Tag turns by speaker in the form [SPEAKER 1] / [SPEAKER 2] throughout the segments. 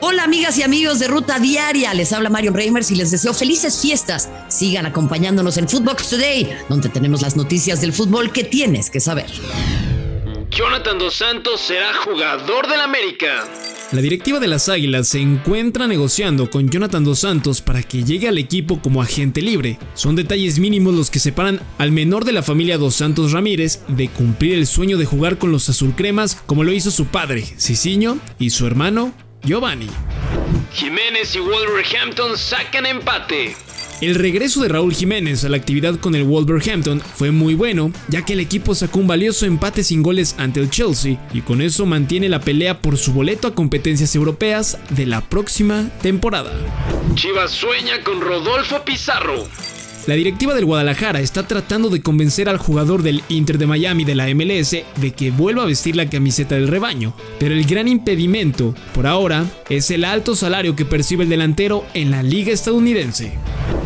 [SPEAKER 1] Hola amigas y amigos de Ruta Diaria, les habla Mario Reimers y les deseo felices fiestas. Sigan acompañándonos en Footbox Today, donde tenemos las noticias del fútbol que tienes que saber.
[SPEAKER 2] Jonathan Dos Santos será jugador del América.
[SPEAKER 3] La directiva de las Águilas se encuentra negociando con Jonathan Dos Santos para que llegue al equipo como agente libre. Son detalles mínimos los que separan al menor de la familia Dos Santos Ramírez de cumplir el sueño de jugar con los azulcremas como lo hizo su padre, Cicinho, y su hermano, Giovanni.
[SPEAKER 2] Jiménez y Wolverhampton sacan empate.
[SPEAKER 3] El regreso de Raúl Jiménez a la actividad con el Wolverhampton fue muy bueno, ya que el equipo sacó un valioso empate sin goles ante el Chelsea y con eso mantiene la pelea por su boleto a competencias europeas de la próxima temporada.
[SPEAKER 2] Chivas sueña con Rodolfo Pizarro.
[SPEAKER 3] La directiva del Guadalajara está tratando de convencer al jugador del Inter de Miami de la MLS de que vuelva a vestir la camiseta del rebaño, pero el gran impedimento, por ahora, es el alto salario que percibe el delantero en la liga estadounidense.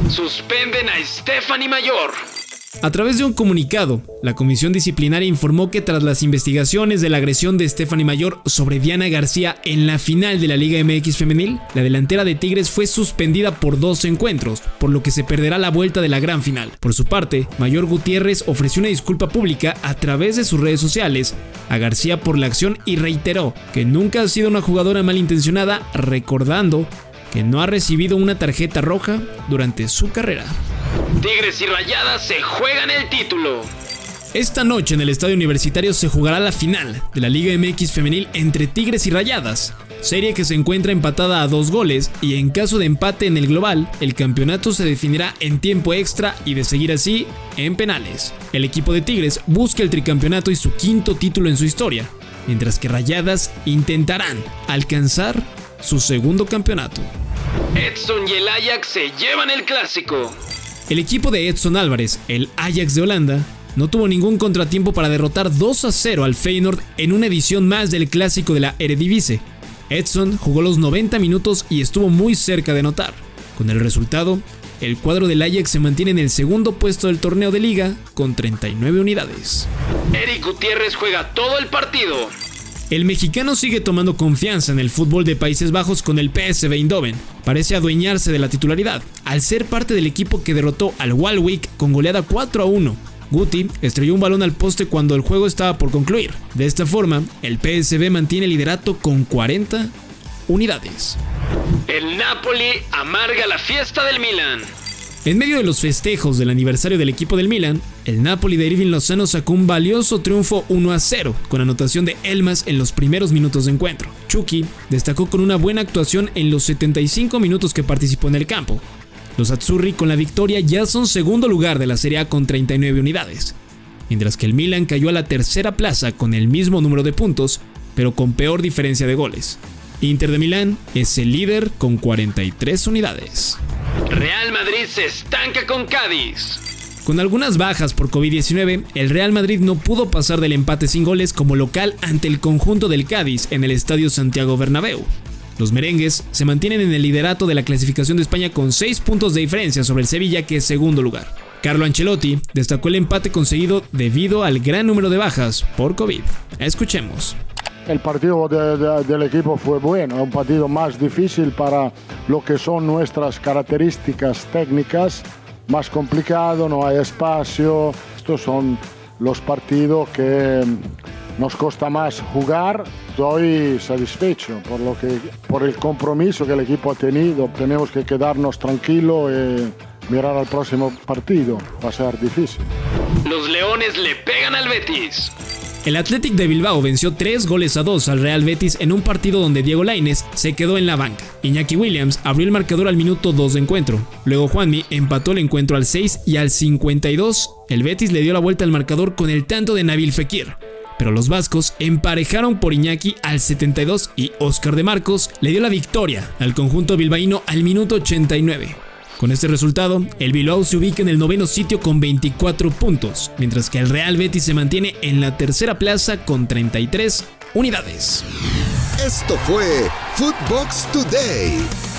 [SPEAKER 2] Suspenden a Stephanie Mayor.
[SPEAKER 3] A través de un comunicado, la comisión disciplinaria informó que tras las investigaciones de la agresión de Stephanie Mayor sobre Diana García en la final de la Liga MX femenil, la delantera de Tigres fue suspendida por dos encuentros, por lo que se perderá la vuelta de la gran final. Por su parte, Mayor Gutiérrez ofreció una disculpa pública a través de sus redes sociales a García por la acción y reiteró que nunca ha sido una jugadora malintencionada, recordando que no ha recibido una tarjeta roja durante su carrera.
[SPEAKER 2] Tigres y Rayadas se juegan el título.
[SPEAKER 3] Esta noche en el Estadio Universitario se jugará la final de la Liga MX femenil entre Tigres y Rayadas, serie que se encuentra empatada a dos goles y en caso de empate en el global, el campeonato se definirá en tiempo extra y de seguir así, en penales. El equipo de Tigres busca el tricampeonato y su quinto título en su historia, mientras que Rayadas intentarán alcanzar su segundo campeonato.
[SPEAKER 2] Edson y el Ajax se llevan el clásico.
[SPEAKER 3] El equipo de Edson Álvarez, el Ajax de Holanda, no tuvo ningún contratiempo para derrotar 2 a 0 al Feyenoord en una edición más del clásico de la Eredivisie. Edson jugó los 90 minutos y estuvo muy cerca de anotar. Con el resultado, el cuadro del Ajax se mantiene en el segundo puesto del torneo de liga con 39 unidades.
[SPEAKER 2] Eric Gutiérrez juega todo el partido.
[SPEAKER 3] El mexicano sigue tomando confianza en el fútbol de Países Bajos con el PSV Eindhoven. Parece adueñarse de la titularidad, al ser parte del equipo que derrotó al Walwick con goleada 4 a 1. Guti estrelló un balón al poste cuando el juego estaba por concluir. De esta forma, el PSV mantiene el liderato con 40 unidades.
[SPEAKER 2] El Napoli amarga la fiesta del Milan.
[SPEAKER 3] En medio de los festejos del aniversario del equipo del Milan, el Napoli de Irving Lozano sacó un valioso triunfo 1 a 0 con anotación de Elmas en los primeros minutos de encuentro. Chucky destacó con una buena actuación en los 75 minutos que participó en el campo. Los Azzurri con la victoria ya son segundo lugar de la Serie A con 39 unidades, mientras que el Milan cayó a la tercera plaza con el mismo número de puntos, pero con peor diferencia de goles. Inter de Milán es el líder con 43 unidades.
[SPEAKER 2] Real Madrid se estanca con Cádiz.
[SPEAKER 3] Con algunas bajas por COVID-19, el Real Madrid no pudo pasar del empate sin goles como local ante el conjunto del Cádiz en el Estadio Santiago Bernabéu. Los merengues se mantienen en el liderato de la clasificación de España con 6 puntos de diferencia sobre el Sevilla que es segundo lugar. Carlo Ancelotti destacó el empate conseguido debido al gran número de bajas por COVID. Escuchemos.
[SPEAKER 4] El partido de, de, del equipo fue bueno, un partido más difícil para lo que son nuestras características técnicas, más complicado, no hay espacio. Estos son los partidos que nos cuesta más jugar. Estoy satisfecho por, lo que, por el compromiso que el equipo ha tenido. Tenemos que quedarnos tranquilos y mirar al próximo partido. Va a ser difícil.
[SPEAKER 2] Los Leones le pegan al Betis.
[SPEAKER 3] El Athletic de Bilbao venció 3 goles a 2 al Real Betis en un partido donde Diego Lainez se quedó en la banca. Iñaki Williams abrió el marcador al minuto 2 de encuentro. Luego Juanmi empató el encuentro al 6 y al 52 el Betis le dio la vuelta al marcador con el tanto de Nabil Fekir. Pero los vascos emparejaron por Iñaki al 72 y Oscar de Marcos le dio la victoria al conjunto bilbaíno al minuto 89. Con este resultado, el Bilbao se ubica en el noveno sitio con 24 puntos, mientras que el Real Betis se mantiene en la tercera plaza con 33 unidades.
[SPEAKER 5] Esto fue Footbox Today.